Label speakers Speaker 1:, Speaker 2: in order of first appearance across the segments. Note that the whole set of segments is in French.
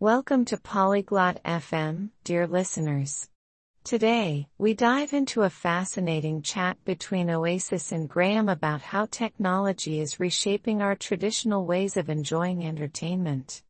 Speaker 1: Welcome to Polyglot FM, dear listeners. Today, we dive into a fascinating chat between Oasis and Graham about how technology is reshaping our traditional ways of enjoying entertainment.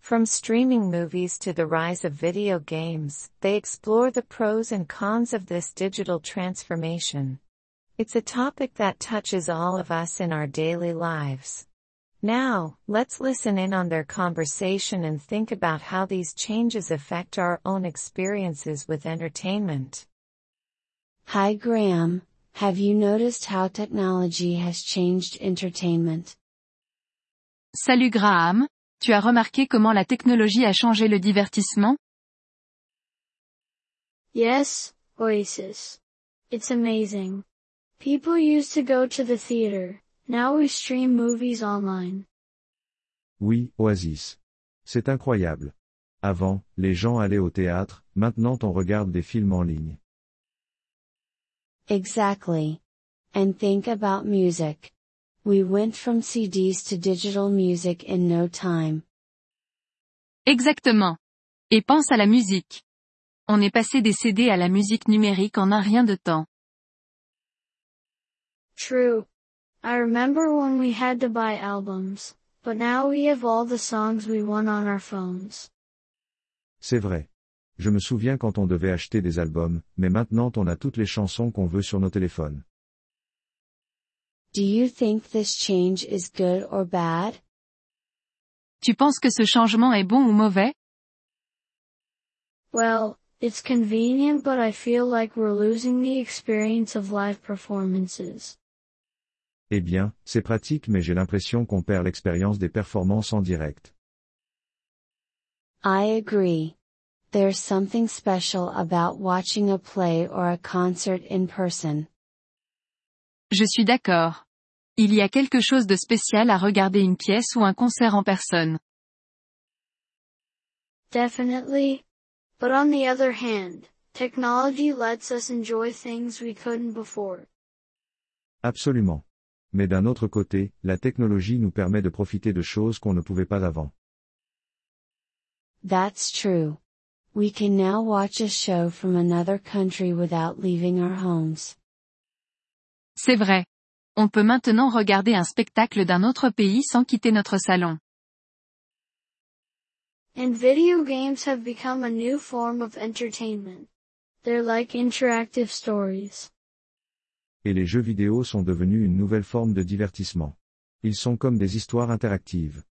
Speaker 1: From streaming movies to the rise of video games, they explore the pros and cons of this digital transformation. It's a topic that touches all of us in our daily lives. Now, let's listen in on their conversation and think about how these changes affect our own experiences with entertainment.
Speaker 2: Hi Graham, have you noticed how technology has changed entertainment?
Speaker 3: Salut Graham, tu as remarqué comment la technologie a changé le divertissement?
Speaker 4: Yes, Oasis. It's amazing. People used to go to the theater, now we stream movies online.
Speaker 5: Oui, Oasis. C'est incroyable. Avant, les gens allaient au théâtre, maintenant on regarde des films en ligne.
Speaker 2: Exactly. And think about music. We went from CDs to digital music in no time.
Speaker 3: Exactement. Et pense à la musique. On est passé des CD à la musique numérique en un rien de temps.
Speaker 4: True. I remember when we had to buy albums, but now we have all the songs we want on our phones.
Speaker 5: C'est vrai. Je me souviens quand on devait acheter des albums, mais maintenant on a toutes les chansons qu'on veut sur nos téléphones.
Speaker 2: Do you think this change is good or bad?
Speaker 3: Tu penses que ce changement est bon ou mauvais?
Speaker 4: Well, it's convenient but I feel like we're losing the experience of live performances.
Speaker 5: Eh bien, c'est pratique mais j'ai l'impression qu'on perd l'expérience des performances en direct.
Speaker 2: I agree. There's something special about watching a play or a concert in person.
Speaker 3: Je suis d'accord. Il y a quelque chose de spécial à regarder une pièce ou un concert en personne.
Speaker 4: Definitely. But on the other hand, technology lets us enjoy things we couldn't before.
Speaker 5: Absolument. Mais d'un autre côté, la technologie nous permet de profiter de choses qu'on ne pouvait pas avant.
Speaker 2: That's true. We can now watch a show from another country without leaving our homes.
Speaker 3: C'est vrai. On peut maintenant regarder un spectacle d'un autre pays sans quitter notre salon.
Speaker 4: And video games have become a new form of entertainment. They're like interactive stories.
Speaker 5: Et les jeux vidéo sont devenus une nouvelle forme de divertissement. Ils sont comme des histoires interactives.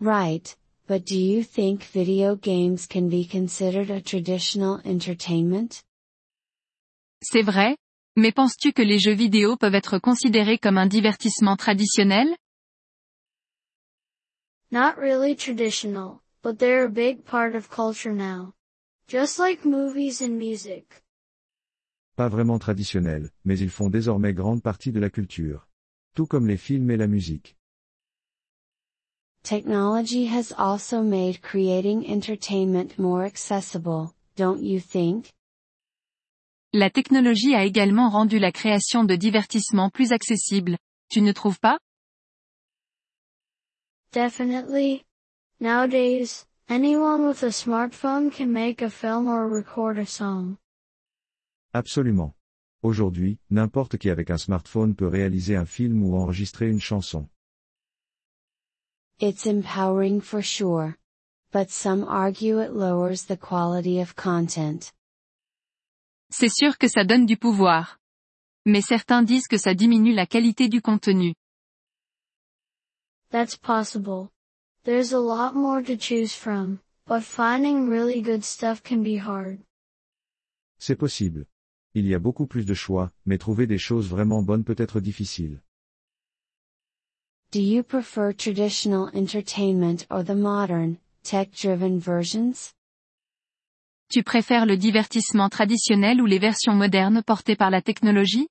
Speaker 2: Right, but do you think video games can be considered a traditional entertainment?
Speaker 3: C'est vrai, mais penses-tu que les jeux vidéo peuvent être considérés comme un divertissement traditionnel?
Speaker 4: Not really traditional, but they're a big part of culture now. Just like movies and music.
Speaker 5: Pas vraiment traditionnels, mais ils font désormais grande partie de la culture. Tout comme les films et la musique.
Speaker 2: Technology has also made creating entertainment more accessible, don't you think?
Speaker 3: La technologie a également rendu la création de divertissements plus accessible, tu ne trouves pas?
Speaker 4: Definitely. Nowadays, anyone with a smartphone can make a film or record a song.
Speaker 5: Absolument. Aujourd'hui, n'importe qui avec un smartphone peut réaliser un film ou enregistrer une chanson.
Speaker 2: It's empowering for sure. But some argue it lowers the quality of content.
Speaker 3: C'est sûr que ça donne du pouvoir. Mais certains disent que ça diminue la qualité du contenu.
Speaker 4: That's possible. There's a lot more to choose from, but finding really good stuff can be hard.
Speaker 5: C'est possible. Il y a beaucoup plus de choix, mais trouver des choses vraiment bonnes peut être difficile.
Speaker 2: Do you prefer traditional entertainment or the modern, tech-driven versions?
Speaker 3: Tu préfères le divertissement traditionnel ou les versions modernes portées par la technologie?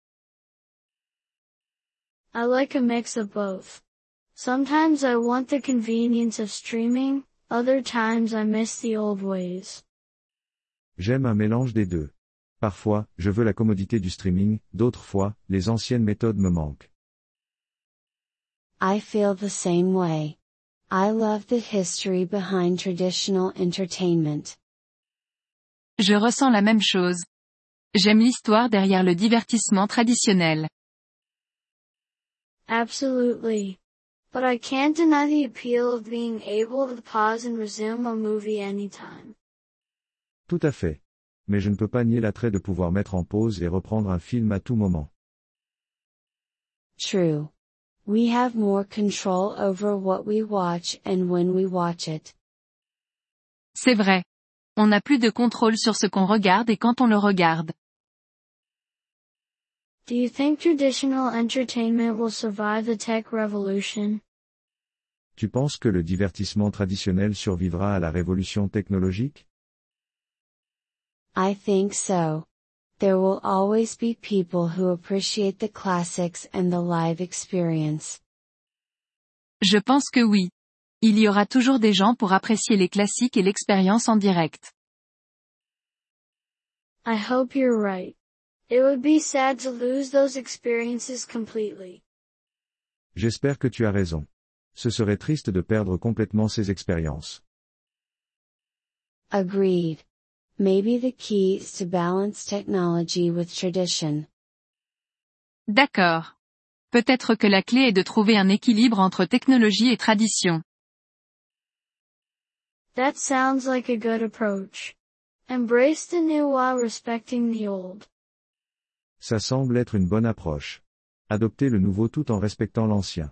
Speaker 4: I like a mix of both. Sometimes I want the convenience of streaming, other times I miss the old ways.
Speaker 5: J'aime un mélange des deux. Parfois, je veux la commodité du streaming, d'autres fois, les anciennes méthodes me manquent.
Speaker 2: I feel the same way. I love the history behind traditional entertainment.
Speaker 3: Je ressens la même chose. J'aime l'histoire derrière le divertissement traditionnel.
Speaker 4: Absolutely. But I can't deny the appeal of being able to pause and resume a movie anytime.
Speaker 5: Tout à fait. Mais je ne peux pas nier l'attrait de pouvoir mettre en pause et reprendre un film à tout moment.
Speaker 2: True. We have more control over what we watch and when we watch it.
Speaker 3: C'est vrai. On n'a plus de contrôle sur ce qu'on regarde et quand on le regarde.
Speaker 4: Do you think traditional entertainment will survive the tech revolution?
Speaker 5: Tu penses que le divertissement traditionnel survivra à la révolution technologique?
Speaker 2: I think so. There will always be people who appreciate the classics and the live experience.
Speaker 3: Je pense que oui. Il y aura toujours des gens pour apprécier les classiques et l'expérience en direct.
Speaker 4: I hope you're right. It would be sad to lose those experiences completely.
Speaker 5: J'espère que tu as raison. Ce serait triste de perdre complètement ces expériences.
Speaker 2: Agreed. Maybe the key is to balance technology with tradition.
Speaker 3: D'accord. Peut-être que la clé est de trouver un équilibre entre technologie et tradition.
Speaker 4: That sounds like a good approach. Embrace the new while respecting the old.
Speaker 5: Ça semble être une bonne approche. Adopter le nouveau tout en respectant l'ancien.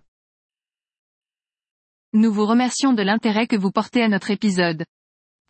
Speaker 3: Nous vous remercions de l'intérêt que vous portez à notre épisode.